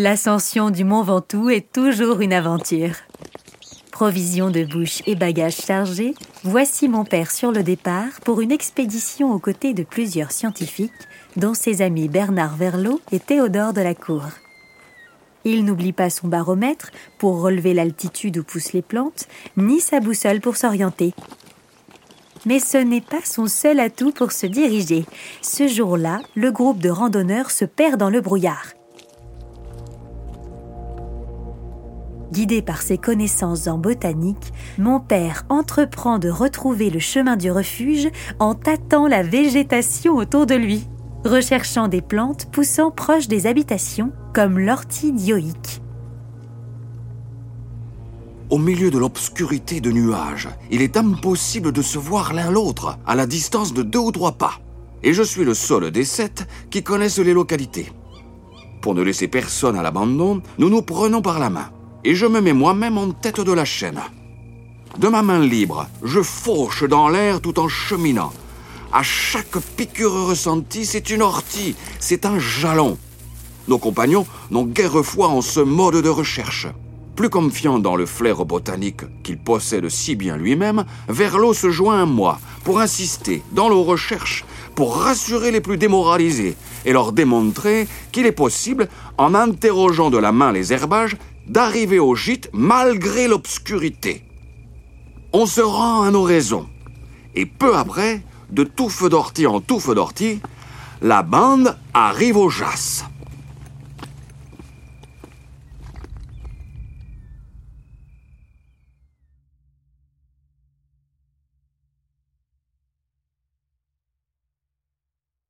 L'ascension du Mont Ventoux est toujours une aventure. Provisions de bouche et bagages chargés, voici mon père sur le départ pour une expédition aux côtés de plusieurs scientifiques, dont ses amis Bernard Verlot et Théodore de la Cour. Il n'oublie pas son baromètre pour relever l'altitude où poussent les plantes, ni sa boussole pour s'orienter. Mais ce n'est pas son seul atout pour se diriger. Ce jour-là, le groupe de randonneurs se perd dans le brouillard. Guidé par ses connaissances en botanique, mon père entreprend de retrouver le chemin du refuge en tâtant la végétation autour de lui, recherchant des plantes poussant proches des habitations, comme l'ortie dioïque. Au milieu de l'obscurité de nuages, il est impossible de se voir l'un l'autre à la distance de deux ou trois pas. Et je suis le seul des sept qui connaissent les localités. Pour ne laisser personne à l'abandon, nous nous prenons par la main et je me mets moi-même en tête de la chaîne. De ma main libre, je fauche dans l'air tout en cheminant. À chaque piqûre ressentie, c'est une ortie, c'est un jalon. Nos compagnons n'ont guère foi en ce mode de recherche. Plus confiant dans le flair botanique qu'il possède si bien lui-même, Verlot se joint à moi pour insister dans nos recherches, pour rassurer les plus démoralisés et leur démontrer qu'il est possible, en interrogeant de la main les herbages, d'arriver au gîte malgré l'obscurité. On se rend à nos raisons. Et peu après, de touffe d'ortie en touffe d'ortie, la bande arrive au jas.